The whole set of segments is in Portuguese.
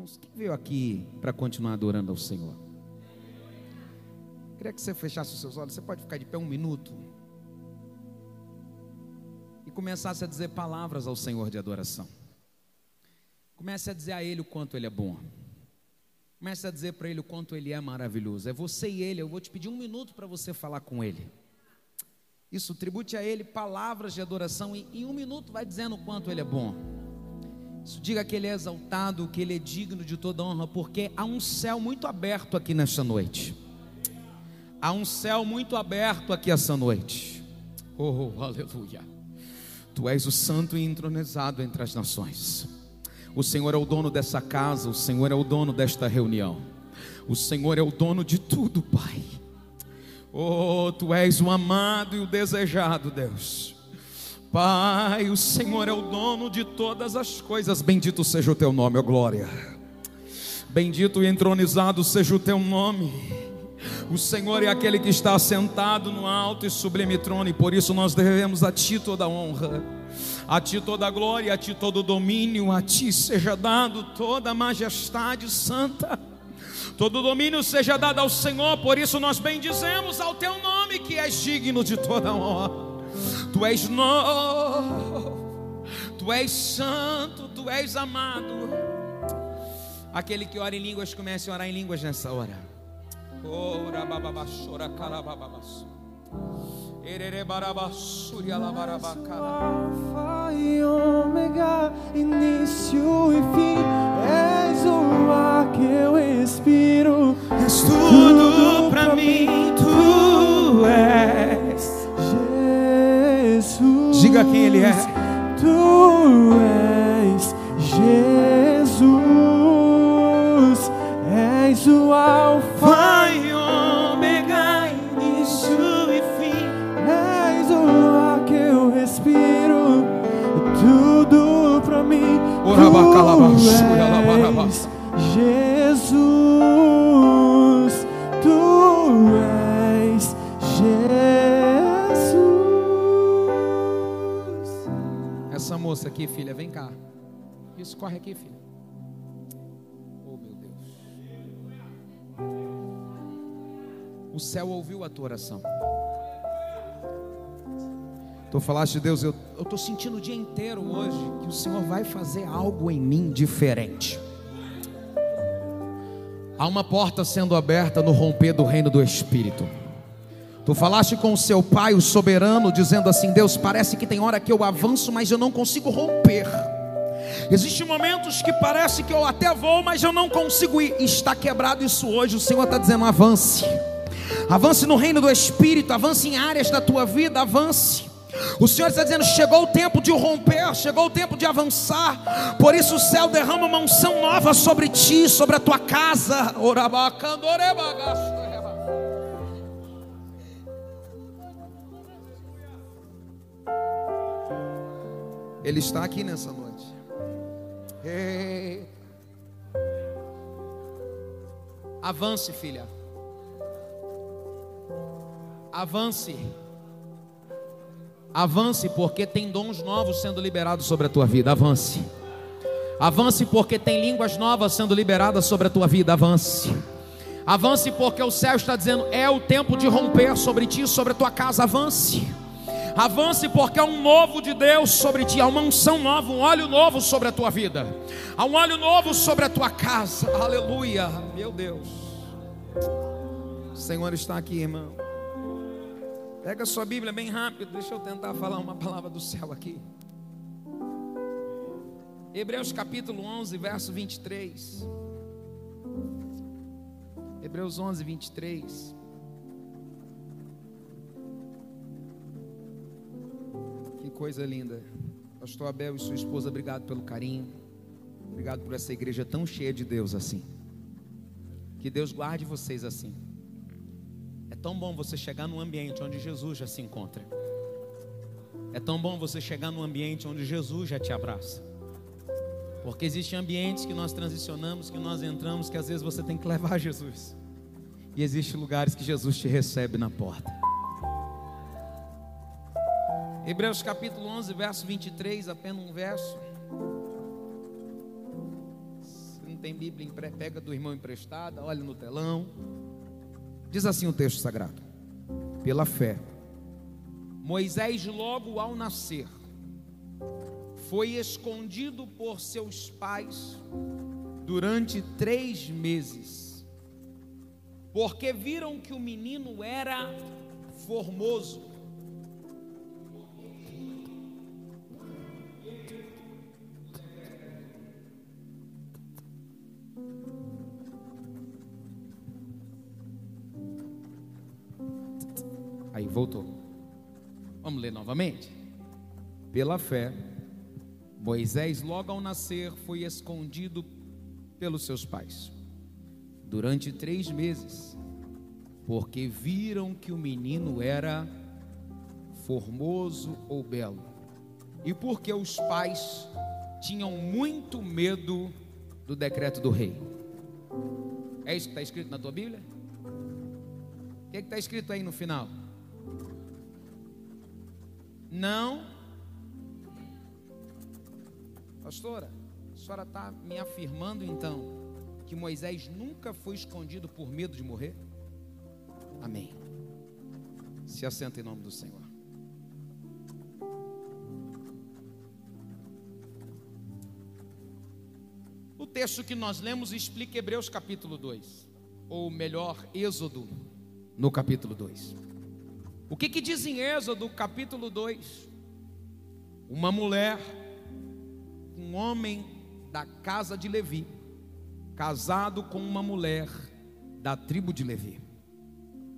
Irmãos, quem veio aqui para continuar adorando ao Senhor? Queria que você fechasse os seus olhos. Você pode ficar de pé um minuto e começasse a dizer palavras ao Senhor de adoração. Comece a dizer a Ele o quanto Ele é bom. Comece a dizer para Ele o quanto Ele é maravilhoso. É você e Ele. Eu vou te pedir um minuto para você falar com Ele. Isso, tribute a Ele palavras de adoração e em um minuto vai dizendo o quanto Ele é bom. Diga que Ele é exaltado, que Ele é digno de toda honra, porque há um céu muito aberto aqui nesta noite. Há um céu muito aberto aqui essa noite. Oh, aleluia. Tu és o santo e entronizado entre as nações. O Senhor é o dono dessa casa, o Senhor é o dono desta reunião. O Senhor é o dono de tudo, Pai. Oh, tu és o amado e o desejado, Deus. Pai, o Senhor é o dono de todas as coisas. Bendito seja o teu nome, ó glória. Bendito e entronizado seja o teu nome. O Senhor é aquele que está sentado no alto e sublime trono, e por isso nós devemos a Ti toda a honra, a Ti toda a glória, a Ti todo o domínio, a Ti seja dado toda a majestade santa, todo o domínio seja dado ao Senhor, por isso nós bendizemos ao Teu nome, que és digno de toda a honra. Tu és novo, Tu és santo, Tu és amado. Aquele que ora em línguas, comece a orar em línguas nessa hora. Ora bababashora calabababas. Erere barabassuria labarabacala. Alfa e ômega, início e fim, és o ar que eu respiro. És tudo pra mim, tu és. Diga quem ele é. Tu és Jesus. És o Alfa. Vai, ômega, início e fim. És o ar que eu respiro, tudo pra mim. Orabacalabaxúria, Tu és aqui, filha, vem cá. Isso, corre aqui, filha. Oh, meu Deus. O céu ouviu a tua oração. Tu falaste, Deus, eu estou sentindo o dia inteiro hoje que o Senhor vai fazer algo em mim diferente. Há uma porta sendo aberta no romper do reino do Espírito. Tu falaste com o seu pai, o soberano, dizendo assim: Deus, parece que tem hora que eu avanço, mas eu não consigo romper. Existem momentos que parece que eu até vou, mas eu não consigo ir. Está quebrado isso hoje. O Senhor está dizendo: avance. Avance no reino do Espírito, avance em áreas da tua vida, avance. O Senhor está dizendo: chegou o tempo de romper, chegou o tempo de avançar. Por isso o céu derrama uma unção nova sobre ti, sobre a tua casa. Orabacandorebagasto. Ele está aqui nessa noite. Ei. Avance, filha. Avance. Avance, porque tem dons novos sendo liberados sobre a tua vida. Avance. Avance, porque tem línguas novas sendo liberadas sobre a tua vida. Avance. Avance, porque o céu está dizendo: é o tempo de romper sobre ti, sobre a tua casa. Avance. Avance, porque há um novo de Deus sobre ti, há uma unção nova, um óleo novo sobre a tua vida, há um óleo novo sobre a tua casa. Aleluia, meu Deus. O Senhor está aqui, irmão. Pega a sua Bíblia bem rápido, deixa eu tentar falar uma palavra do céu aqui. Hebreus capítulo 11, verso 23. Hebreus 11, 23. Coisa linda. Pastor Abel e sua esposa, obrigado pelo carinho. Obrigado por essa igreja tão cheia de Deus assim. Que Deus guarde vocês assim. É tão bom você chegar num ambiente onde Jesus já se encontra. É tão bom você chegar num ambiente onde Jesus já te abraça. Porque existem ambientes que nós transicionamos, que nós entramos, que às vezes você tem que levar Jesus. E existem lugares que Jesus te recebe na porta. Hebreus capítulo 11, verso 23, apenas um verso. tem Bíblia, pega do irmão emprestada, olha no telão. Diz assim o texto sagrado: Pela fé, Moisés, logo ao nascer, foi escondido por seus pais durante três meses, porque viram que o menino era formoso. Novamente? Pela fé, Moisés, logo ao nascer, foi escondido pelos seus pais durante três meses, porque viram que o menino era formoso ou belo, e porque os pais tinham muito medo do decreto do rei. É isso que está escrito na tua Bíblia? O que está escrito aí no final? Não. Pastora, a senhora está me afirmando então que Moisés nunca foi escondido por medo de morrer? Amém. Se assenta em nome do Senhor. O texto que nós lemos explica Hebreus capítulo 2, ou melhor, Êxodo, no capítulo 2. O que, que diz em Êxodo capítulo 2? Uma mulher, um homem da casa de Levi, casado com uma mulher da tribo de Levi.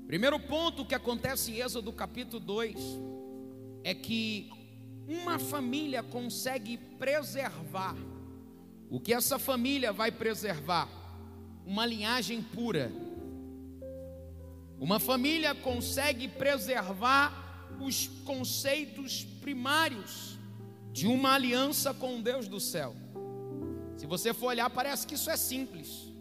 Primeiro ponto que acontece em Êxodo capítulo 2 é que uma família consegue preservar. O que essa família vai preservar? Uma linhagem pura. Uma família consegue preservar os conceitos primários de uma aliança com Deus do céu. Se você for olhar, parece que isso é simples.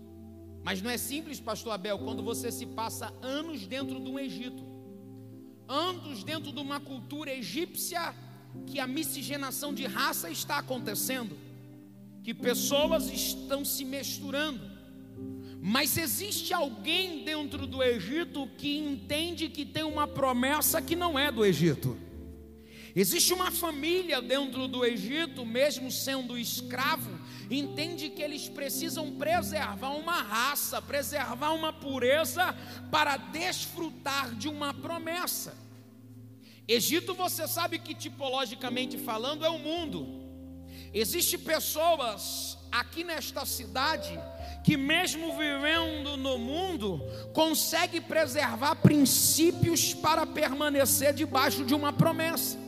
Mas não é simples, pastor Abel, quando você se passa anos dentro do Egito, anos dentro de uma cultura egípcia que a miscigenação de raça está acontecendo, que pessoas estão se misturando. Mas existe alguém dentro do Egito que entende que tem uma promessa que não é do Egito. Existe uma família dentro do Egito, mesmo sendo escravo, entende que eles precisam preservar uma raça, preservar uma pureza para desfrutar de uma promessa. Egito, você sabe que tipologicamente falando é o mundo. Existem pessoas aqui nesta cidade que mesmo vivendo no mundo, consegue preservar princípios para permanecer debaixo de uma promessa.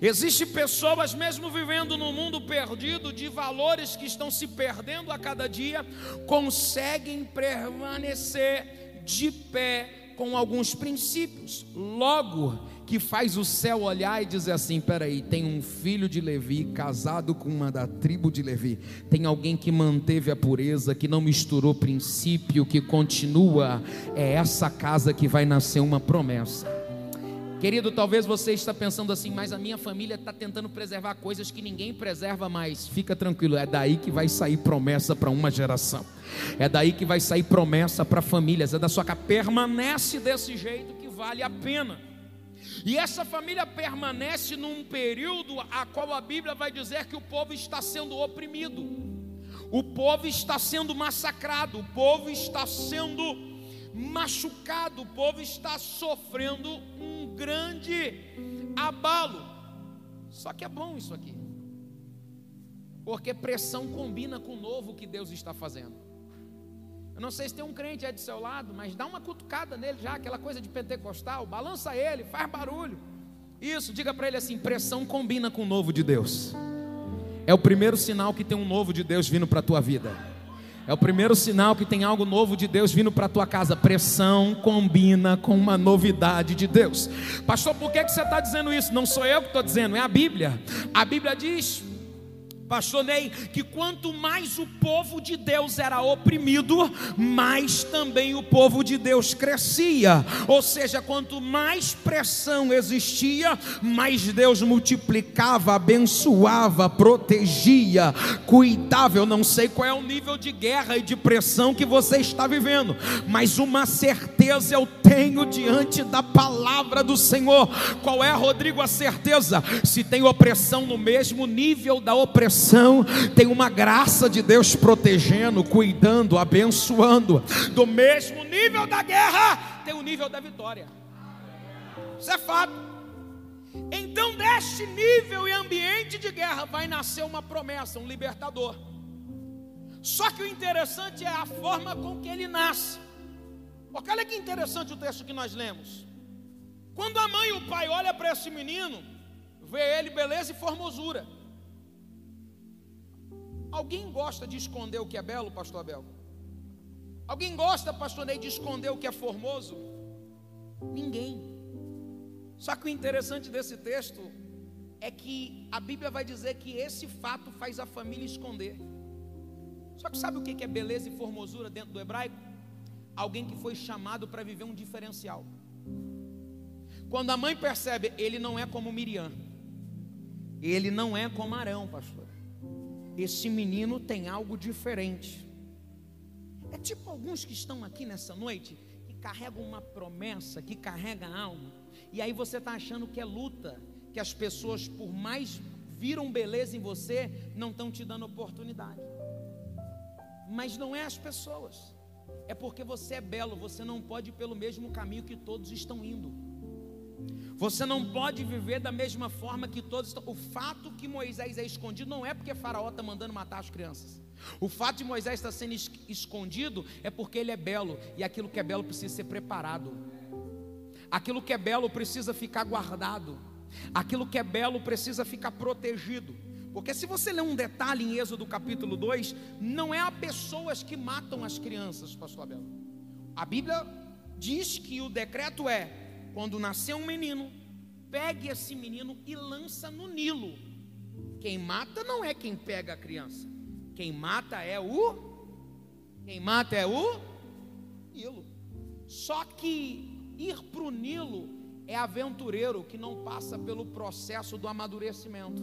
Existem pessoas, mesmo vivendo no mundo perdido, de valores que estão se perdendo a cada dia, conseguem permanecer de pé com alguns princípios. Logo, que faz o céu olhar e dizer assim: peraí, tem um filho de Levi casado com uma da tribo de Levi, tem alguém que manteve a pureza, que não misturou princípio, que continua. É essa casa que vai nascer uma promessa. Querido, talvez você está pensando assim, mas a minha família está tentando preservar coisas que ninguém preserva mais. Fica tranquilo, é daí que vai sair promessa para uma geração. É daí que vai sair promessa para famílias. É da sua casa. Permanece desse jeito que vale a pena. E essa família permanece num período a qual a Bíblia vai dizer que o povo está sendo oprimido. O povo está sendo massacrado, o povo está sendo machucado, o povo está sofrendo um grande abalo. Só que é bom isso aqui, porque pressão combina com o novo que Deus está fazendo. Eu não sei se tem um crente aí do seu lado, mas dá uma cutucada nele já, aquela coisa de pentecostal, balança ele, faz barulho. Isso, diga para ele assim: pressão combina com o novo de Deus. É o primeiro sinal que tem um novo de Deus vindo para a tua vida. É o primeiro sinal que tem algo novo de Deus vindo para a tua casa. Pressão combina com uma novidade de Deus. Pastor, por que, que você está dizendo isso? Não sou eu que estou dizendo, é a Bíblia. A Bíblia diz Pastor Ney, que quanto mais o povo de Deus era oprimido, mais também o povo de Deus crescia. Ou seja, quanto mais pressão existia, mais Deus multiplicava, abençoava, protegia, cuidava. Eu não sei qual é o nível de guerra e de pressão que você está vivendo, mas uma certeza eu tenho diante da palavra do Senhor. Qual é, Rodrigo, a certeza? Se tem opressão no mesmo nível da opressão, tem uma graça de Deus protegendo, cuidando, abençoando. Do mesmo nível da guerra, tem o nível da vitória. Isso é fato. Então, deste nível e ambiente de guerra, vai nascer uma promessa, um libertador. Só que o interessante é a forma com que ele nasce. Porque olha que interessante o texto que nós lemos. Quando a mãe e o pai olham para esse menino, vê ele beleza e formosura. Alguém gosta de esconder o que é belo, pastor Abel? Alguém gosta, pastor Ney, de esconder o que é formoso? Ninguém. Só que o interessante desse texto é que a Bíblia vai dizer que esse fato faz a família esconder. Só que sabe o que é beleza e formosura dentro do hebraico? Alguém que foi chamado para viver um diferencial. Quando a mãe percebe, ele não é como Miriam, ele não é como Arão, pastor esse menino tem algo diferente. É tipo alguns que estão aqui nessa noite, que carregam uma promessa, que carregam alma, e aí você está achando que é luta, que as pessoas, por mais viram beleza em você, não estão te dando oportunidade. Mas não é as pessoas, é porque você é belo, você não pode ir pelo mesmo caminho que todos estão indo. Você não pode viver da mesma forma que todos estão. O fato que Moisés é escondido não é porque Faraó está mandando matar as crianças. O fato de Moisés estar sendo escondido é porque ele é belo e aquilo que é belo precisa ser preparado. Aquilo que é belo precisa ficar guardado. Aquilo que é belo precisa ficar protegido. Porque se você ler um detalhe em Êxodo capítulo 2, não é a pessoas que matam as crianças, pastor Abel. A Bíblia diz que o decreto é quando nascer um menino, pegue esse menino e lança no Nilo. Quem mata não é quem pega a criança. Quem mata é o quem mata é o Nilo. Só que ir para o Nilo é aventureiro que não passa pelo processo do amadurecimento.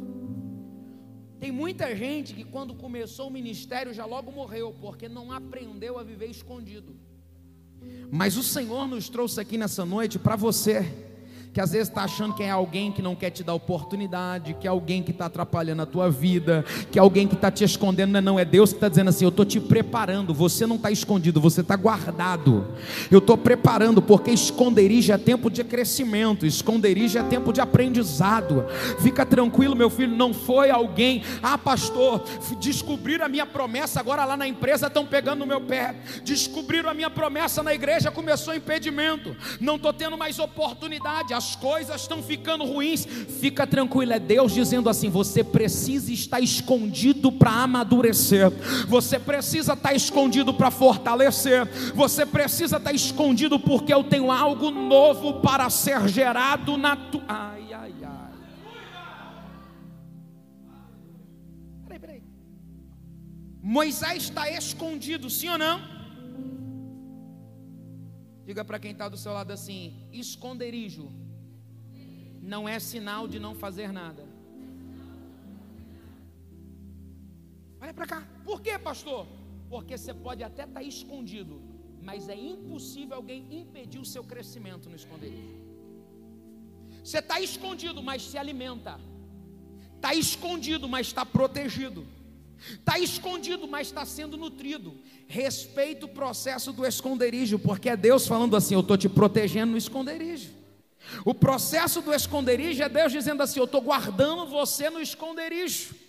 Tem muita gente que quando começou o ministério já logo morreu, porque não aprendeu a viver escondido. Mas o Senhor nos trouxe aqui nessa noite para você que às vezes está achando que é alguém que não quer te dar oportunidade, que é alguém que está atrapalhando a tua vida, que é alguém que está te escondendo, não é, é Deus que está dizendo assim: eu estou te preparando, você não está escondido, você está guardado. Eu estou preparando, porque esconderijo é tempo de crescimento, esconderijo é tempo de aprendizado. Fica tranquilo, meu filho, não foi alguém, ah, pastor, descobriram a minha promessa, agora lá na empresa estão pegando no meu pé, descobriram a minha promessa na igreja, começou impedimento, não estou tendo mais oportunidade, as as coisas estão ficando ruins, fica tranquilo, é Deus dizendo assim: você precisa estar escondido para amadurecer, você precisa estar escondido para fortalecer, você precisa estar escondido porque eu tenho algo novo para ser gerado na tua. Ai, ai, ai. Peraí, peraí. Moisés está escondido, sim ou não? Diga para quem está do seu lado assim: esconderijo não é sinal de não fazer nada. Olha para cá. Por quê, pastor? Porque você pode até estar tá escondido, mas é impossível alguém impedir o seu crescimento no esconderijo. Você está escondido, mas se alimenta. Está escondido, mas está protegido. Está escondido, mas está sendo nutrido. Respeita o processo do esconderijo, porque é Deus falando assim: Eu estou te protegendo no esconderijo. O processo do esconderijo é Deus dizendo assim: Eu estou guardando você no esconderijo.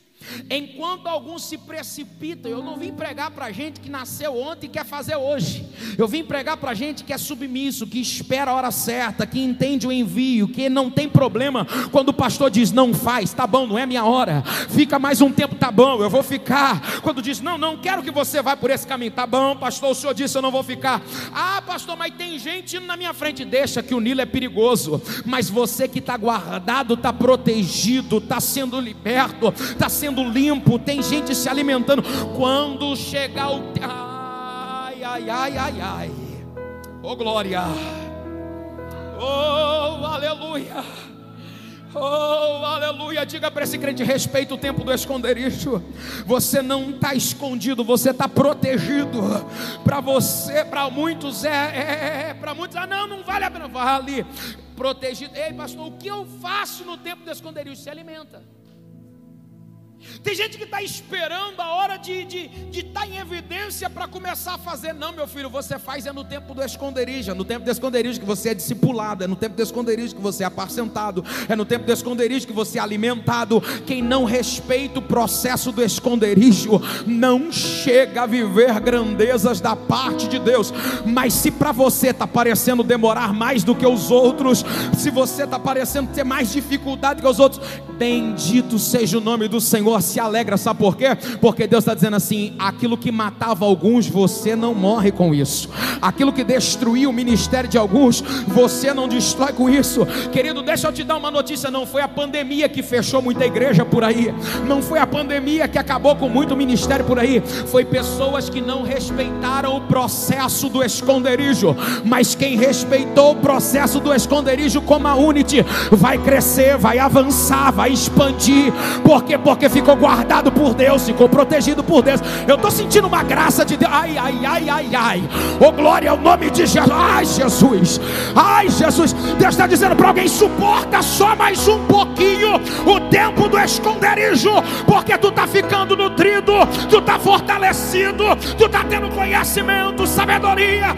Enquanto alguns se precipitam, eu não vim pregar para gente que nasceu ontem e quer fazer hoje. Eu vim pregar para gente que é submisso, que espera a hora certa, que entende o envio, que não tem problema quando o pastor diz não faz, tá bom, não é minha hora. Fica mais um tempo, tá bom, eu vou ficar. Quando diz não, não quero que você vá por esse caminho, tá bom, pastor, o senhor disse eu não vou ficar. Ah, pastor, mas tem gente indo na minha frente, deixa que o Nilo é perigoso. Mas você que está guardado, está protegido, está sendo liberto, está sendo sendo limpo, tem gente se alimentando. Quando chegar o. Ai, ai, ai, ai, ai. Oh, glória. Oh, aleluia. Oh, aleluia. Diga para esse crente: respeita o tempo do esconderijo. Você não está escondido, você está protegido. Para você, para muitos é, é, é para muitos, ah, não, não vale a pena. Vale. Protegido. Ei, pastor, o que eu faço no tempo do esconderijo? Se alimenta. Tem gente que está esperando a hora de estar de, de tá em evidência para começar a fazer. Não, meu filho, você faz é no tempo do esconderijo. É no tempo do esconderijo que você é discipulado. É no tempo do esconderijo que você é apacentado. É no tempo do esconderijo que você é alimentado. Quem não respeita o processo do esconderijo não chega a viver grandezas da parte de Deus. Mas se para você está parecendo demorar mais do que os outros, se você está parecendo ter mais dificuldade que os outros, bendito seja o nome do Senhor se alegra, sabe por quê? Porque Deus está dizendo assim: aquilo que matava alguns, você não morre com isso, aquilo que destruía o ministério de alguns, você não destrói com isso, querido. Deixa eu te dar uma notícia: não foi a pandemia que fechou muita igreja por aí, não foi a pandemia que acabou com muito ministério por aí, foi pessoas que não respeitaram o processo do esconderijo, mas quem respeitou o processo do esconderijo como a Unity vai crescer, vai avançar, vai expandir, porque porque ficou ficou guardado por Deus, ficou protegido por Deus. Eu estou sentindo uma graça de Deus. Ai, ai, ai, ai, ai. Oh, glória ao nome de Jesus. Ai, Jesus. Ai, Jesus. Deus está dizendo para alguém: suporta só mais um pouquinho o tempo do esconderijo, porque tu está ficando nutrido, tu está fortalecido, tu está tendo conhecimento, sabedoria.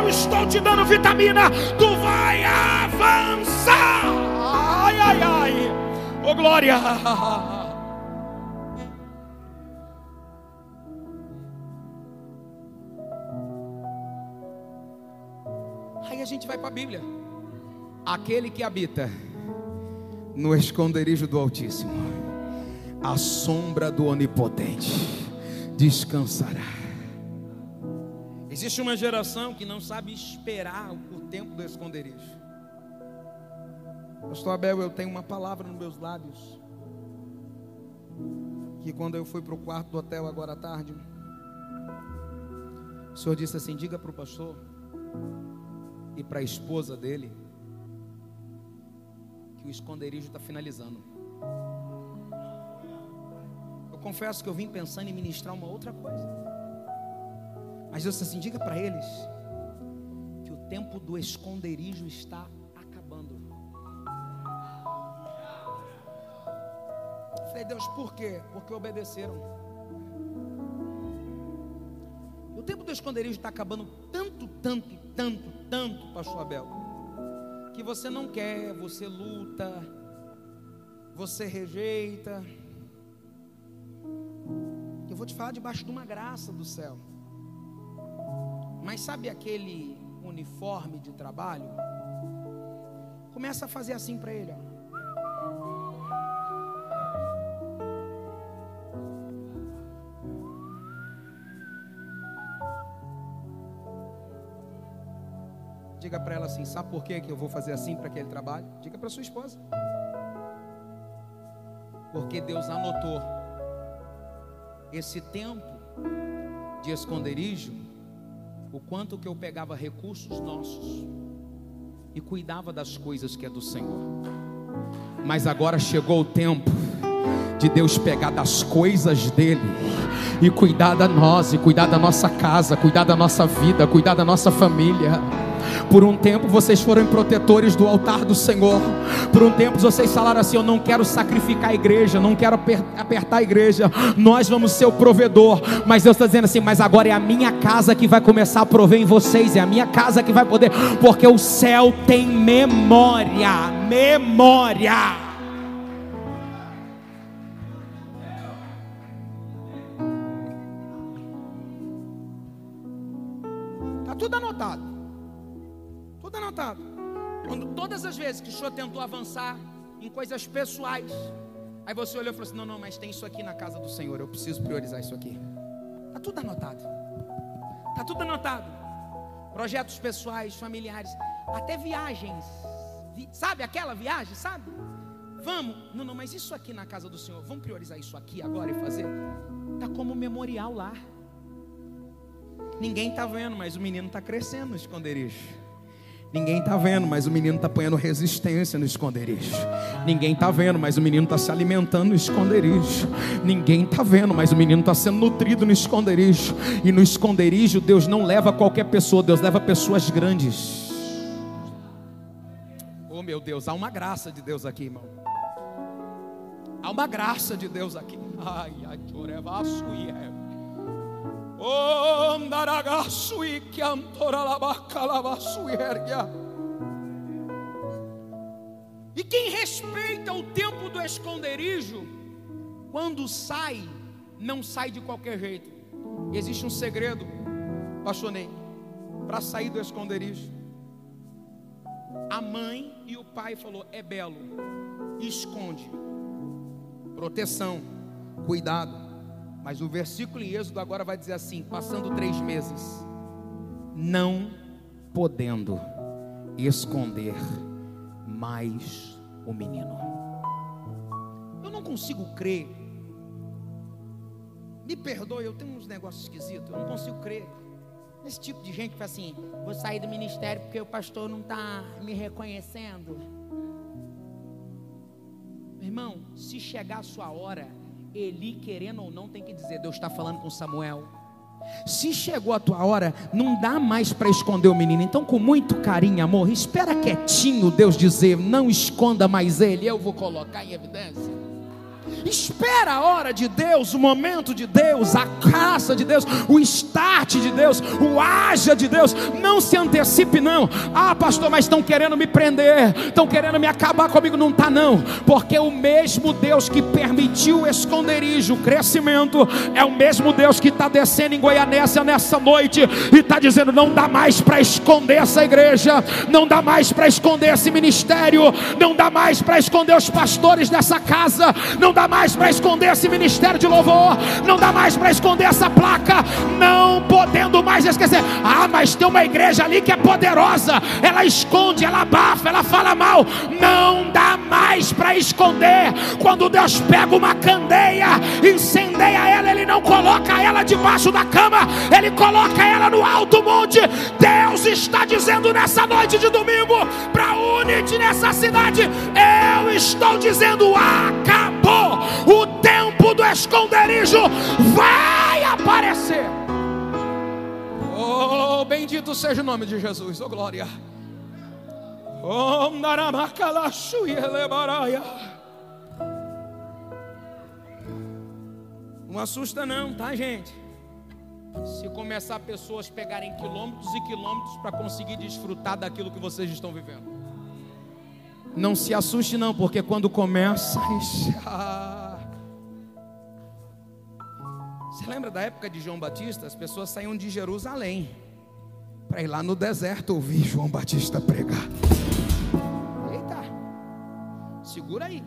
Eu estou te dando vitamina, tu vai avançar. Ai, ai, ai. Oh, glória. gente vai para a Bíblia. Aquele que habita no esconderijo do Altíssimo, a sombra do Onipotente, descansará. Existe uma geração que não sabe esperar o tempo do esconderijo. Pastor Abel, eu tenho uma palavra nos meus lábios. Que quando eu fui para o quarto do hotel agora à tarde, o senhor disse assim: diga para o pastor e para a esposa dele que o esconderijo está finalizando. Eu confesso que eu vim pensando em ministrar uma outra coisa. Mas Deus assim, diga para eles que o tempo do esconderijo está acabando. Eu falei, Deus, por quê? Porque obedeceram. O tempo do esconderijo está acabando tanto, tanto, tanto, tanto, pastor Abel, que você não quer, você luta, você rejeita. Eu vou te falar debaixo de uma graça do céu. Mas sabe aquele uniforme de trabalho? Começa a fazer assim para ele, ó. Diga para ela assim: sabe por que eu vou fazer assim para aquele trabalho? Diga para sua esposa. Porque Deus anotou esse tempo de esconderijo, o quanto que eu pegava recursos nossos e cuidava das coisas que é do Senhor. Mas agora chegou o tempo de Deus pegar das coisas dele e cuidar da nós, e cuidar da nossa casa, cuidar da nossa vida, cuidar da nossa família. Por um tempo vocês foram protetores do altar do Senhor. Por um tempo vocês falaram assim: Eu não quero sacrificar a igreja, não quero apertar a igreja. Nós vamos ser o provedor. Mas Deus está dizendo assim: Mas agora é a minha casa que vai começar a prover em vocês. É a minha casa que vai poder, porque o céu tem memória. Memória. Tudo anotado. Quando todas as vezes que o senhor tentou avançar em coisas pessoais, aí você olhou e falou assim: não, não, mas tem isso aqui na casa do Senhor, eu preciso priorizar isso aqui. Está tudo anotado. Está tudo anotado. Projetos pessoais, familiares, até viagens. Sabe aquela viagem, sabe? Vamos? Não, não, mas isso aqui na casa do Senhor, vamos priorizar isso aqui agora e fazer? Tá como memorial lá. Ninguém está vendo, mas o menino está crescendo no esconderijo. Ninguém está vendo, mas o menino está ponhando resistência no esconderijo. Ninguém está vendo, mas o menino está se alimentando no esconderijo. Ninguém está vendo, mas o menino está sendo nutrido no esconderijo. E no esconderijo, Deus não leva qualquer pessoa, Deus leva pessoas grandes. Oh meu Deus, há uma graça de Deus aqui, irmão. Há uma graça de Deus aqui. Ai, ai, chorevaço e E quem respeita o tempo do esconderijo, quando sai, não sai de qualquer jeito. Existe um segredo, pastor Ney, para sair do esconderijo. A mãe e o pai falou: "É belo, esconde. Proteção, cuidado. Mas o versículo em Êxodo agora vai dizer assim: passando três meses, não podendo esconder mais o menino. Eu não consigo crer. Me perdoe, eu tenho uns negócios esquisitos. Eu não consigo crer. Esse tipo de gente que fala assim: vou sair do ministério porque o pastor não está me reconhecendo. Irmão, se chegar a sua hora, Eli, querendo ou não, tem que dizer: Deus está falando com Samuel. Se chegou a tua hora, não dá mais para esconder o menino. Então, com muito carinho amor, espera quietinho Deus dizer: Não esconda mais ele, eu vou colocar em evidência. Espera a hora de Deus, o momento de Deus, a caça de Deus, o start de Deus, o haja de Deus. Não se antecipe, não. Ah, pastor, mas estão querendo me prender, estão querendo me acabar comigo. Não está, não. Porque o mesmo Deus que permitiu o esconderijo, o crescimento, é o mesmo Deus que está descendo em Goianésia nessa noite e está dizendo: não dá mais para esconder essa igreja, não dá mais para esconder esse ministério, não dá mais para esconder os pastores dessa casa, não dá mais para esconder esse ministério de louvor, não dá mais para esconder essa placa, não podendo mais esquecer. Ah, mas tem uma igreja ali que é poderosa, ela esconde, ela abafa, ela fala mal. Não dá mais para esconder. Quando Deus pega uma candeia, incendeia ela, Ele não coloca ela debaixo da cama, Ele coloca ela no alto monte. Deus está dizendo nessa noite de domingo para Unity nessa cidade: Eu estou dizendo, acabou o tempo do esconderijo vai aparecer. Oh, bendito seja o nome de Jesus, oh glória. Não assusta não, tá gente? Se começar pessoas pegarem quilômetros e quilômetros para conseguir desfrutar daquilo que vocês estão vivendo. Não se assuste não, porque quando começa, Você lembra da época de João Batista? As pessoas saíam de Jerusalém para ir lá no deserto ouvir João Batista pregar. Eita, segura aí.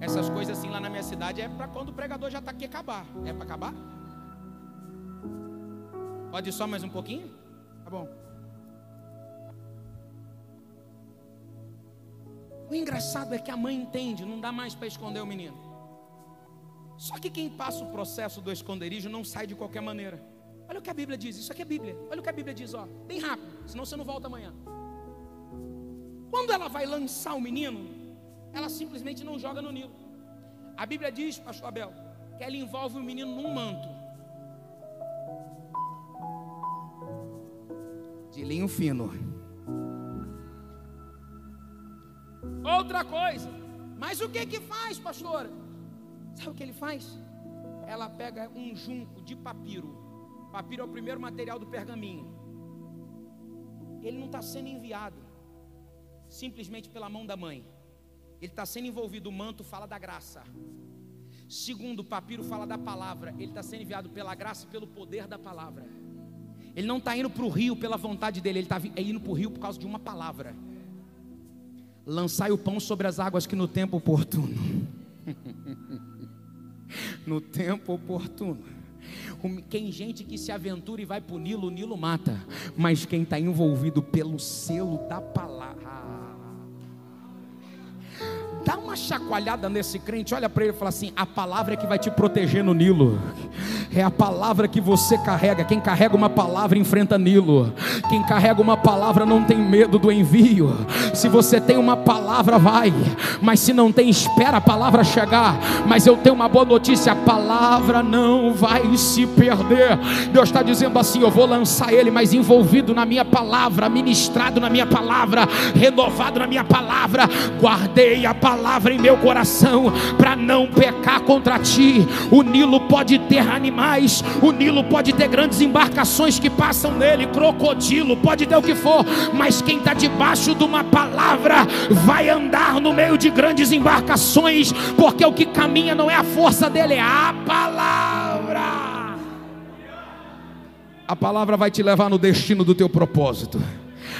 Essas coisas assim lá na minha cidade é para quando o pregador já está aqui acabar. É para acabar? Pode ir só mais um pouquinho? Tá bom. O engraçado é que a mãe entende, não dá mais para esconder o menino. Só que quem passa o processo do esconderijo não sai de qualquer maneira. Olha o que a Bíblia diz, isso aqui é Bíblia. Olha o que a Bíblia diz, ó, bem rápido, senão você não volta amanhã. Quando ela vai lançar o menino, ela simplesmente não joga no Nilo. A Bíblia diz, pastor Abel, que ela envolve o menino num manto. De linho fino. Outra coisa. Mas o que que faz, pastora? Sabe o que ele faz? Ela pega um junco de papiro. Papiro é o primeiro material do pergaminho. Ele não está sendo enviado simplesmente pela mão da mãe. Ele está sendo envolvido. O manto fala da graça. Segundo, o papiro fala da palavra. Ele está sendo enviado pela graça e pelo poder da palavra. Ele não está indo para o rio pela vontade dele. Ele está indo para o rio por causa de uma palavra lançai o pão sobre as águas que no tempo oportuno. no tempo oportuno. Quem gente que se aventura e vai para o Nilo, o Nilo mata. Mas quem está envolvido pelo selo da palavra Dá uma chacoalhada nesse crente, olha para ele e fala assim: a palavra é que vai te proteger no Nilo. É a palavra que você carrega. Quem carrega uma palavra enfrenta Nilo. Quem carrega uma palavra não tem medo do envio. Se você tem uma palavra, vai. Mas se não tem, espera a palavra chegar. Mas eu tenho uma boa notícia: a palavra não vai se perder. Deus está dizendo assim: eu vou lançar ele, mas envolvido na minha palavra, ministrado na minha palavra, renovado na minha palavra. Guardei a palavra em meu coração para não pecar contra ti. O Nilo pode ter animais, o Nilo pode ter grandes embarcações que passam nele, crocodilo, pode ter o que for, mas quem está debaixo de uma palavra vai andar no meio de grandes embarcações, porque o que caminha não é a força dele, é a palavra. A palavra vai te levar no destino do teu propósito.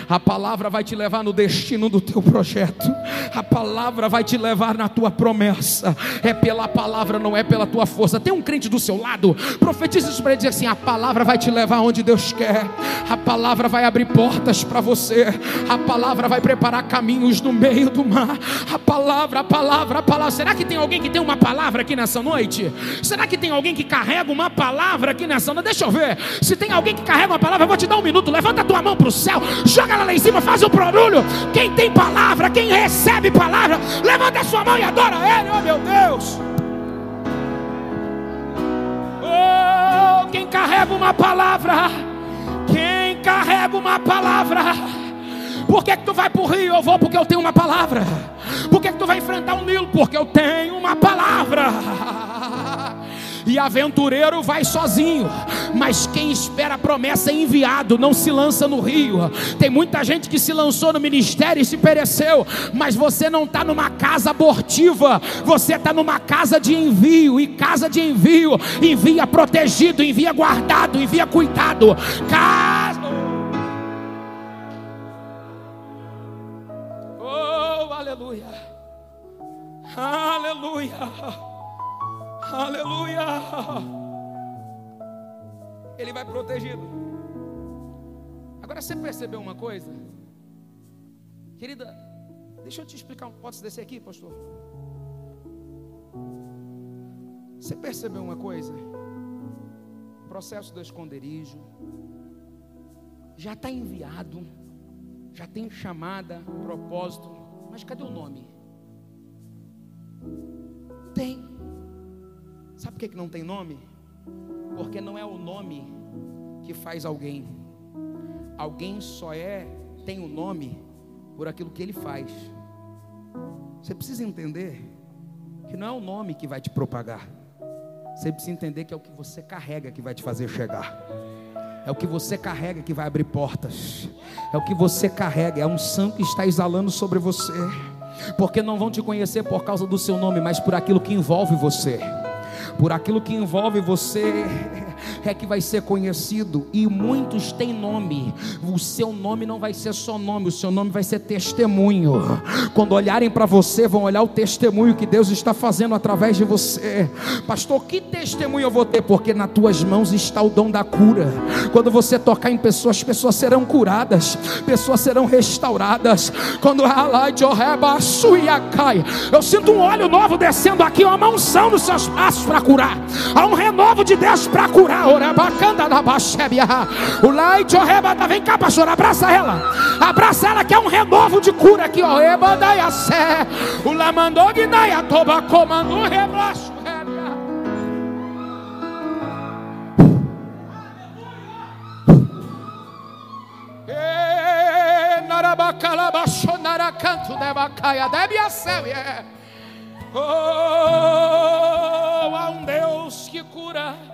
A palavra vai te levar no destino do teu projeto. A palavra vai te levar na tua promessa. É pela palavra, não é pela tua força. Tem um crente do seu lado, profetiza isso para ele dizer assim: a palavra vai te levar onde Deus quer. A palavra vai abrir portas para você. A palavra vai preparar caminhos no meio do mar. A palavra, a palavra, a palavra. Será que tem alguém que tem uma palavra aqui nessa noite? Será que tem alguém que carrega uma palavra aqui nessa noite? Deixa eu ver. Se tem alguém que carrega uma palavra, eu vou te dar um minuto. Levanta a tua mão para o céu. Joga ela lá em cima, faz um barulho. Quem tem palavra, quem recebe palavra, levanta a sua mão e adora Ele, oh meu Deus. Oh, quem carrega uma palavra, quem carrega uma palavra. Por que, que tu vai para o rio? Eu vou porque eu tenho uma palavra. Por que, que tu vai enfrentar o um Nilo? Porque eu tenho uma palavra. E aventureiro vai sozinho, mas quem espera a promessa é enviado, não se lança no rio. Tem muita gente que se lançou no ministério e se pereceu, mas você não está numa casa abortiva, você está numa casa de envio, e casa de envio envia protegido, envia guardado, envia cuidado. Casa. Oh, aleluia, aleluia. Aleluia. Ele vai protegido. Agora você percebeu uma coisa? Querida, deixa eu te explicar. Pode descer aqui, pastor? Você percebeu uma coisa? Processo do esconderijo. Já está enviado. Já tem chamada, propósito. Mas cadê o nome? Tem. Sabe por que não tem nome? Porque não é o nome que faz alguém. Alguém só é, tem o um nome por aquilo que ele faz. Você precisa entender que não é o nome que vai te propagar. Você precisa entender que é o que você carrega que vai te fazer chegar. É o que você carrega que vai abrir portas. É o que você carrega, é a unção que está exalando sobre você. Porque não vão te conhecer por causa do seu nome, mas por aquilo que envolve você por aquilo que envolve você, é que vai ser conhecido. E muitos têm nome. O seu nome não vai ser só nome, o seu nome vai ser testemunho. Quando olharem para você, vão olhar o testemunho que Deus está fazendo através de você. Pastor, que testemunho eu vou ter? Porque nas tuas mãos está o dom da cura. Quando você tocar em pessoas, as pessoas serão curadas, pessoas serão restauradas. Quando eu sinto um óleo novo descendo aqui, uma unção nos seus passos para curar. Há um renovo de Deus para curar. O leite, o vem cá, pastor, abraça ela. Abraça ela que é um renovo de cura aqui, ó. O lamandou guinaia, toba comando rebaixo. Narabacalabaxonaracanto debacaia, deve a céu, yeah. Oh, há um Deus que cura.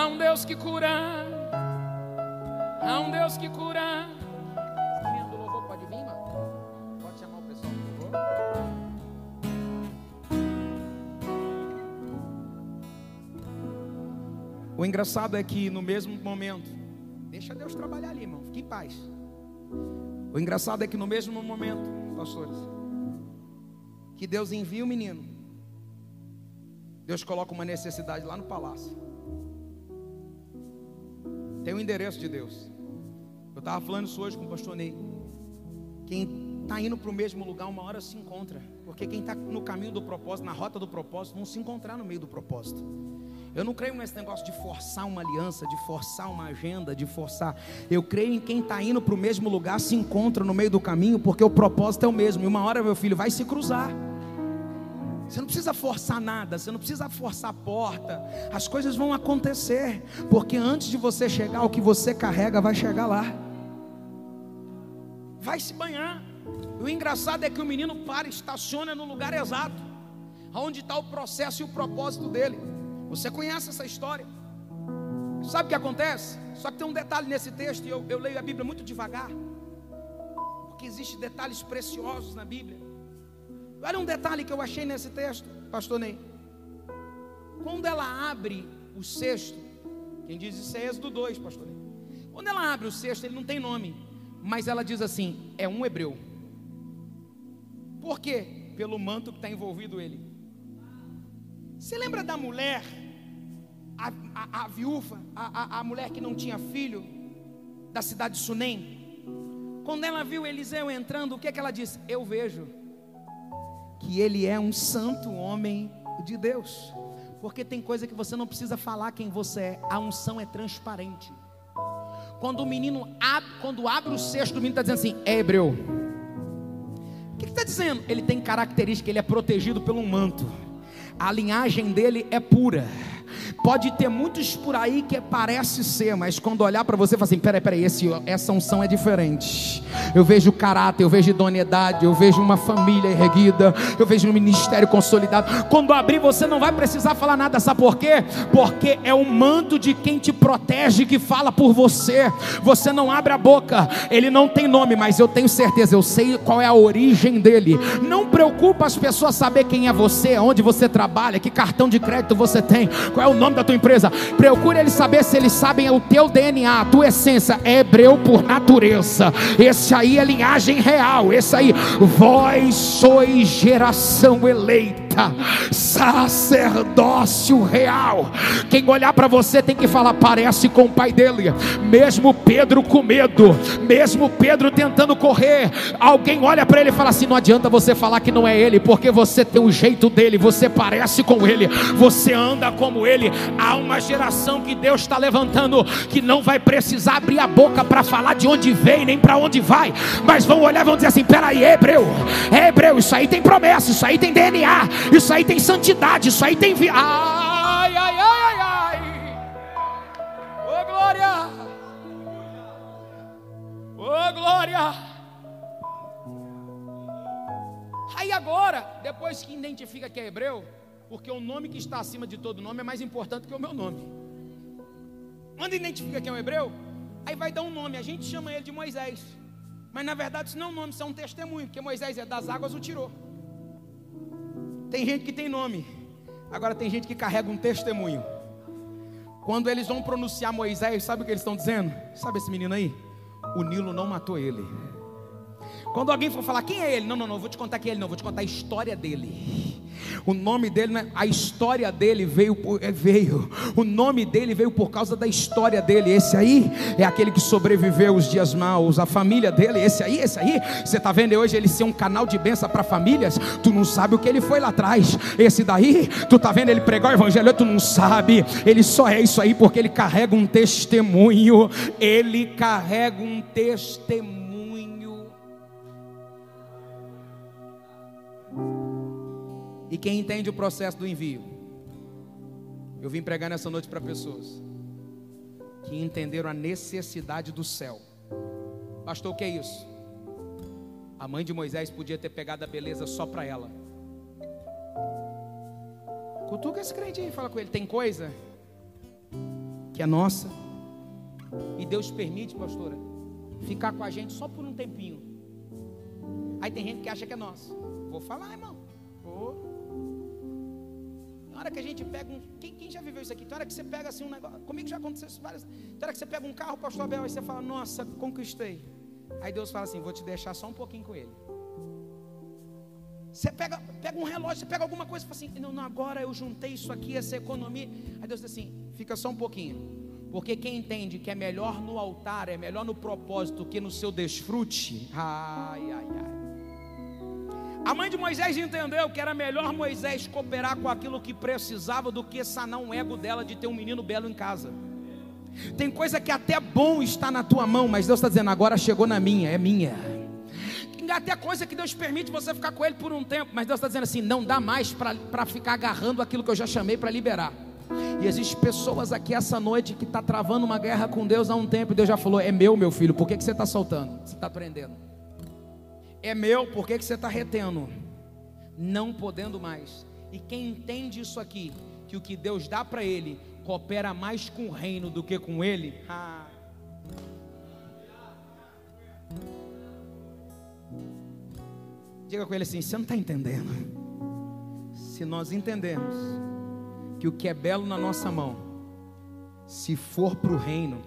Há um Deus que cura. Há um Deus que cura. Minha do louvor pode vir, mano? Pode chamar o pessoal do louvor. O engraçado é que no mesmo momento, deixa Deus trabalhar ali, irmão, fique em paz. O engraçado é que no mesmo momento, pastores, que Deus envia o menino, Deus coloca uma necessidade lá no palácio. Tem o endereço de Deus. Eu estava falando isso hoje com o pastor Ney. Quem está indo para o mesmo lugar, uma hora se encontra. Porque quem está no caminho do propósito, na rota do propósito, vão se encontrar no meio do propósito. Eu não creio nesse negócio de forçar uma aliança, de forçar uma agenda, de forçar. Eu creio em quem está indo para o mesmo lugar se encontra no meio do caminho, porque o propósito é o mesmo. E uma hora, meu filho, vai se cruzar. Você não precisa forçar nada, você não precisa forçar a porta. As coisas vão acontecer, porque antes de você chegar, o que você carrega vai chegar lá. Vai se banhar. O engraçado é que o menino para, estaciona no lugar exato, onde está o processo e o propósito dele. Você conhece essa história? Sabe o que acontece? Só que tem um detalhe nesse texto, e eu, eu leio a Bíblia muito devagar, porque existem detalhes preciosos na Bíblia. Olha um detalhe que eu achei nesse texto, pastor Ney. Quando ela abre o cesto, quem diz isso é Êxodo 2, pastor Ney. Quando ela abre o cesto, ele não tem nome, mas ela diz assim: é um hebreu. Por quê? Pelo manto que está envolvido ele. Você lembra da mulher, a, a, a viúva, a, a, mulher que não tinha filho, da cidade de Sunem? Quando ela viu Eliseu entrando, o que, é que ela disse? Eu vejo que ele é um santo homem de Deus. Porque tem coisa que você não precisa falar quem você é, a unção é transparente. Quando o menino abre, quando abre o cesto, o menino está dizendo assim: é hebreu. O que está dizendo? Ele tem característica, ele é protegido pelo manto a linhagem dele é pura. Pode ter muitos por aí que parece ser, mas quando olhar para você, fala assim: peraí, peraí, esse, essa unção é diferente. Eu vejo caráter, eu vejo idoneidade, eu vejo uma família erguida, eu vejo um ministério consolidado. Quando abrir, você não vai precisar falar nada, sabe por quê? Porque é o manto de quem te protege que fala por você. Você não abre a boca, ele não tem nome, mas eu tenho certeza, eu sei qual é a origem dele. Não preocupa as pessoas saber quem é você, onde você trabalha, que cartão de crédito você tem, qual é o nome da tua empresa. Procure eles saber se eles sabem o teu DNA, a tua essência. É hebreu por natureza. Esse aí é linhagem real. Esse aí, vós sois geração eleita sacerdócio real. Quem olhar para você tem que falar, parece com o pai dele. Mesmo Pedro com medo, mesmo Pedro tentando correr, alguém olha para ele e fala assim: não adianta você falar que não é ele, porque você tem o jeito dele, você parece com ele, você anda como ele. Há uma geração que Deus está levantando que não vai precisar abrir a boca para falar de onde vem nem para onde vai, mas vão olhar e vão dizer assim: peraí, hebreu, hebreu, isso aí tem promessa, isso aí tem DNA, isso aí tem santidade, isso aí tem vida. Ai, ai, ai, ai, ai. Oh, glória. Oh, glória. Aí agora, depois que identifica que é hebreu, porque o nome que está acima de todo nome é mais importante que o meu nome. Quando identifica que é um hebreu, aí vai dar um nome, a gente chama ele de Moisés. Mas na verdade isso não é um nome, isso é um testemunho, porque Moisés é das águas o tirou. Tem gente que tem nome, agora tem gente que carrega um testemunho. Quando eles vão pronunciar Moisés, sabe o que eles estão dizendo? Sabe esse menino aí? O Nilo não matou ele. Quando alguém for falar quem é ele, não, não, não, vou te contar quem é ele, não, vou te contar a história dele. O nome dele, né, a história dele veio, é, veio. O nome dele veio por causa da história dele. Esse aí é aquele que sobreviveu os dias maus. A família dele, esse aí, esse aí. Você está vendo hoje ele ser um canal de bênção para famílias? Tu não sabe o que ele foi lá atrás. Esse daí, tu está vendo ele pregar o evangelho? Tu não sabe. Ele só é isso aí porque ele carrega um testemunho. Ele carrega um testemunho. Quem entende o processo do envio? Eu vim pregar nessa noite para pessoas que entenderam a necessidade do céu. Pastor, o que é isso? A mãe de Moisés podia ter pegado a beleza só para ela. Cutuca esse crente e fala com ele: tem coisa que é nossa. E Deus permite, pastora, ficar com a gente só por um tempinho. Aí tem gente que acha que é nosso. Vou falar, irmão. Vou hora que a gente pega um. Quem, quem já viveu isso aqui? Tem hora que você pega assim um negócio. Comigo já aconteceu isso várias. Tem hora que você pega um carro, pastor Abel, e você fala, nossa, conquistei. Aí Deus fala assim: vou te deixar só um pouquinho com ele. Você pega, pega um relógio, você pega alguma coisa e fala assim: não, não, agora eu juntei isso aqui, essa economia. Aí Deus diz assim: fica só um pouquinho. Porque quem entende que é melhor no altar, é melhor no propósito que no seu desfrute. Ai, ai, ai. A mãe de Moisés entendeu que era melhor Moisés cooperar com aquilo que precisava do que sanar um ego dela de ter um menino belo em casa. Tem coisa que até bom está na tua mão, mas Deus está dizendo, agora chegou na minha, é minha. Até coisa que Deus permite você ficar com ele por um tempo, mas Deus está dizendo assim: não dá mais para ficar agarrando aquilo que eu já chamei para liberar. E existem pessoas aqui essa noite que está travando uma guerra com Deus há um tempo, e Deus já falou: é meu, meu filho, por que, que você está soltando? Você está prendendo? É meu, por que, que você está retendo? Não podendo mais. E quem entende isso aqui, que o que Deus dá para ele coopera mais com o reino do que com ele, ah. diga com ele assim: você não está entendendo. Se nós entendemos que o que é belo na nossa mão, se for para o reino,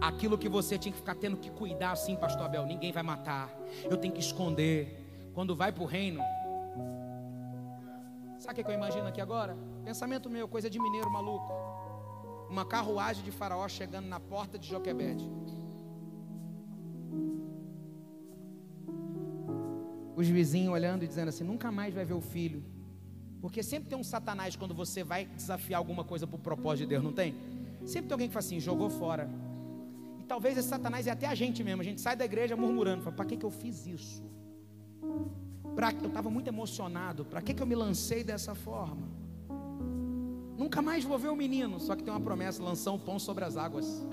aquilo que você tinha que ficar tendo que cuidar assim, pastor Abel, ninguém vai matar, eu tenho que esconder. Quando vai para o reino, sabe o que eu imagino aqui agora? Pensamento meu, coisa de mineiro maluco. Uma carruagem de faraó chegando na porta de Joquebede. Os vizinhos olhando e dizendo assim: nunca mais vai ver o filho. Porque sempre tem um satanás quando você vai desafiar alguma coisa para o propósito de Deus, não tem? Sempre tem alguém que fala assim: jogou fora. E talvez esse satanás é até a gente mesmo. A gente sai da igreja murmurando: para que, que eu fiz isso? Pra, eu estava muito emocionado. Para que, que eu me lancei dessa forma? Nunca mais vou ver o menino. Só que tem uma promessa: lançar um pão sobre as águas.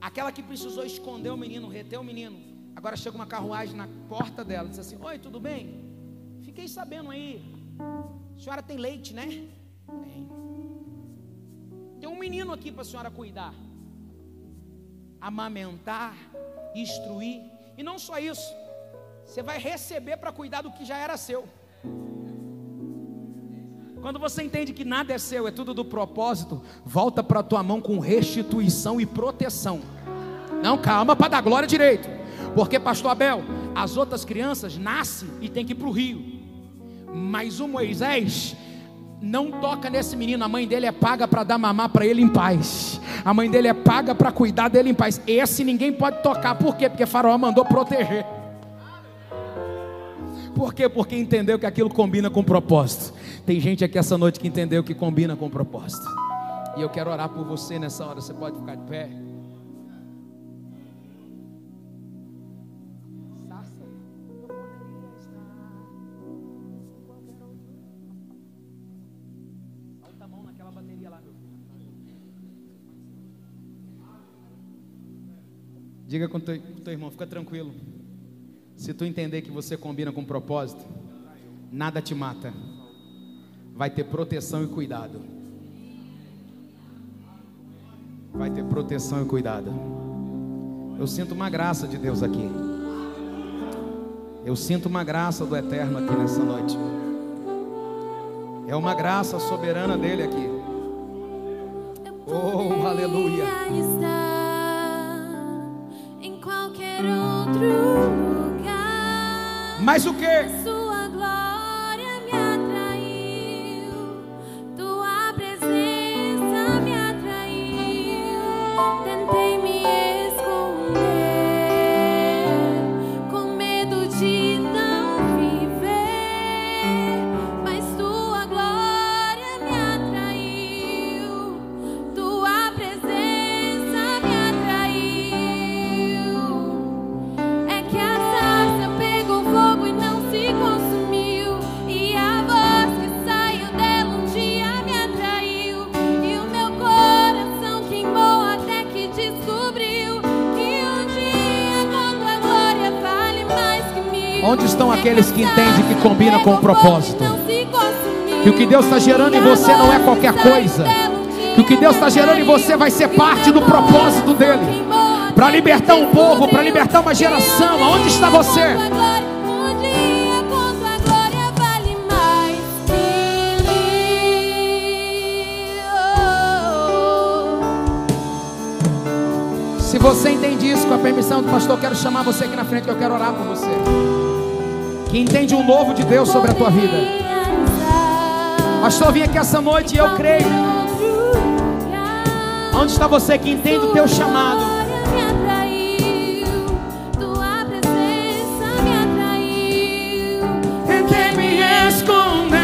Aquela que precisou esconder o menino, reter o menino. Agora chega uma carruagem na porta dela. Diz assim: Oi, tudo bem? Fiquei sabendo aí. A senhora tem leite, né? Tem. Tem um menino aqui para a senhora cuidar. Amamentar, instruir. E não só isso. Você vai receber para cuidar do que já era seu. Quando você entende que nada é seu, é tudo do propósito, volta para a tua mão com restituição e proteção. Não, calma para dar glória direito. Porque, pastor Abel, as outras crianças nascem e tem que ir para o rio. Mas o Moisés não toca nesse menino, a mãe dele é paga para dar mamar para ele em paz. A mãe dele é paga para cuidar dele em paz. Esse ninguém pode tocar, por quê? Porque Faraó mandou proteger. Por quê? Porque entendeu que aquilo combina com propósito. Tem gente aqui essa noite que entendeu que combina com propósito. E eu quero orar por você nessa hora. Você pode ficar de pé. Diga com o teu, teu irmão, fica tranquilo. Se tu entender que você combina com propósito, nada te mata. Vai ter proteção e cuidado. Vai ter proteção e cuidado. Eu sinto uma graça de Deus aqui. Eu sinto uma graça do Eterno aqui nessa noite. É uma graça soberana dele aqui. Oh, aleluia. Mas o que? Combina com o propósito? Que o que Deus está gerando em você não é qualquer coisa. Que o que Deus está gerando em você vai ser parte do propósito dele. Para libertar um povo, para libertar uma geração. Aonde está você? Se você entende isso, com a permissão do pastor, eu quero chamar você aqui na frente, que eu quero orar por você que entende o um novo de Deus sobre a tua vida. Pastor, vim aqui essa noite e eu creio. Onde está você que entende o teu chamado? Esconder.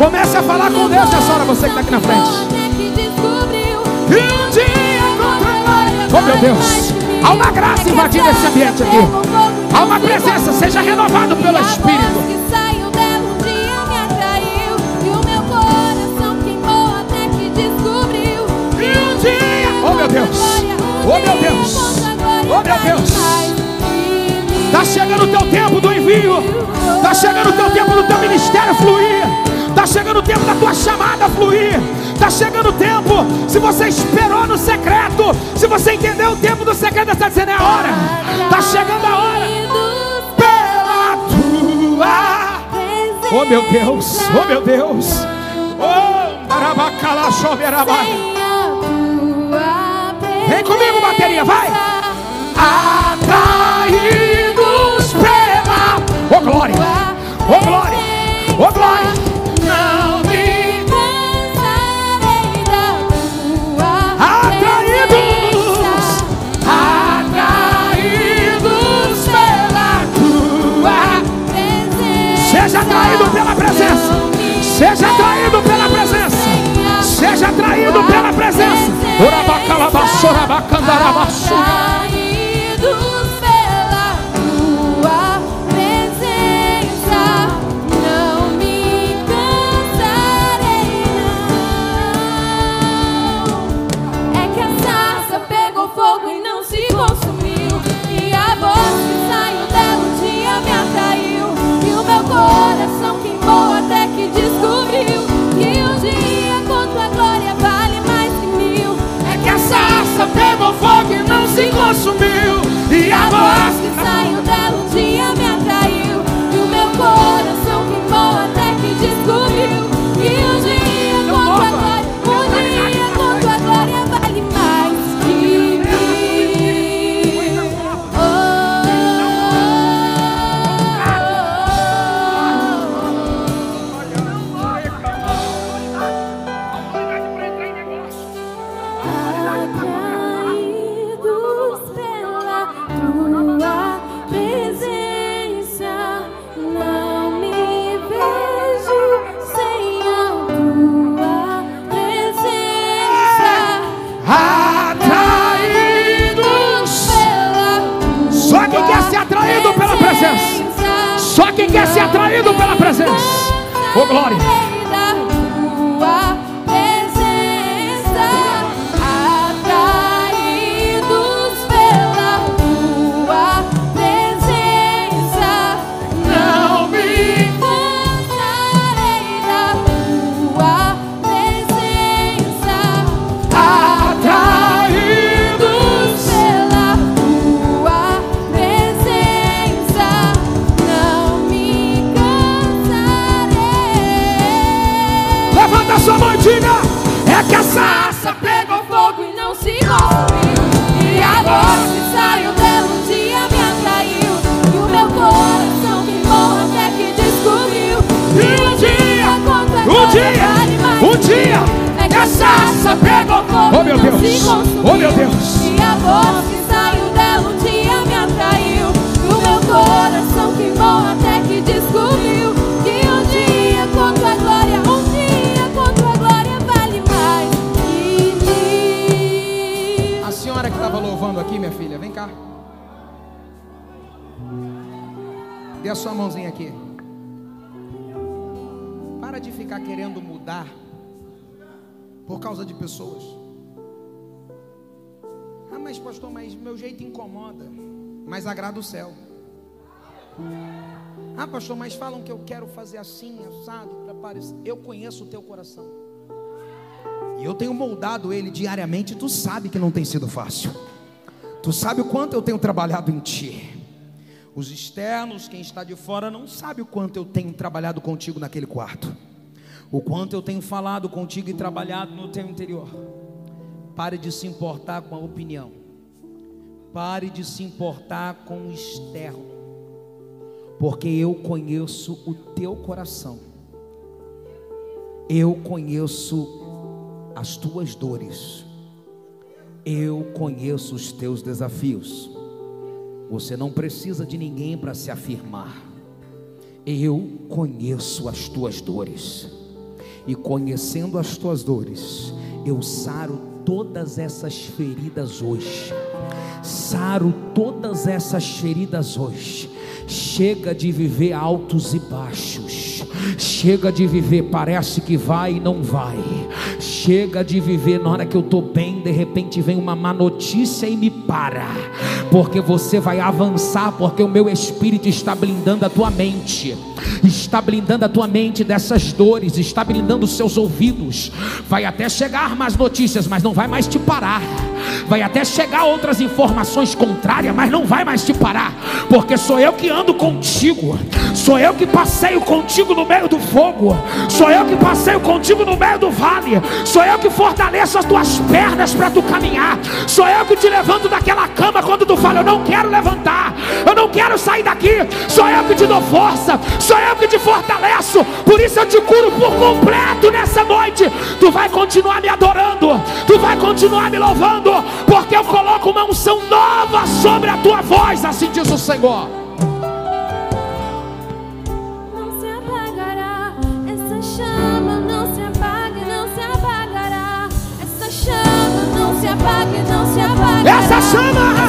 Comece a falar com Deus nessa hora, você que está aqui na frente. E um dia Oh meu Deus, há uma graça invadindo esse ambiente aqui. Há uma presença, seja renovado pelo Espírito. oh meu Deus, oh meu Deus, oh meu Deus. Está chegando o teu tempo do envio. Está chegando o teu tempo do teu ministério fluir. Está chegando o tempo da tua chamada fluir. Está chegando o tempo. Se você esperou no secreto, se você entendeu o tempo do secreto, está dizendo é a hora. Está chegando a hora. Pela tua. Oh meu Deus, oh meu Deus. Oh, choverabá. Vem comigo, bateria, vai. Atraídos pela presença. Urabacalabaço, se consumiu. E a voz Dê a sua mãozinha aqui. Para de ficar querendo mudar por causa de pessoas. Ah, mas pastor, mas meu jeito incomoda, mas agrada o céu. Ah, pastor, mas falam que eu quero fazer assim, assado. Eu conheço o teu coração. E eu tenho moldado ele diariamente, tu sabe que não tem sido fácil. Tu sabe o quanto eu tenho trabalhado em ti. Os externos, quem está de fora, não sabe o quanto eu tenho trabalhado contigo naquele quarto. O quanto eu tenho falado contigo e trabalhado no teu interior. Pare de se importar com a opinião. Pare de se importar com o externo, porque eu conheço o teu coração, eu conheço as tuas dores, eu conheço os teus desafios. Você não precisa de ninguém para se afirmar. Eu conheço as tuas dores, e conhecendo as tuas dores, eu saro todas essas feridas hoje. Saro todas essas feridas hoje. Chega de viver altos e baixos. Chega de viver, parece que vai e não vai. Chega de viver na hora que eu estou bem, de repente vem uma má notícia e me para. Porque você vai avançar, porque o meu espírito está blindando a tua mente está blindando a tua mente dessas dores, está blindando os seus ouvidos. Vai até chegar mais notícias, mas não vai mais te parar. Vai até chegar outras informações contrárias, mas não vai mais te parar, porque sou eu que ando contigo, sou eu que passeio contigo no meio do fogo, sou eu que passeio contigo no meio do vale, sou eu que fortaleço as tuas pernas para tu caminhar, sou eu que te levanto daquela cama quando tu fala, eu não quero levantar, eu não quero sair daqui, sou eu que te dou força, sou eu que te fortaleço. Por isso eu te curo por completo nessa noite. Tu vai continuar me adorando, tu vai continuar me louvando, porque eu coloco uma unção nova sobre a tua voz, assim diz o Senhor. Não se apagará, essa chama não se apaga, não se apagará. Essa chama não se apaga, não se apagará. Essa chama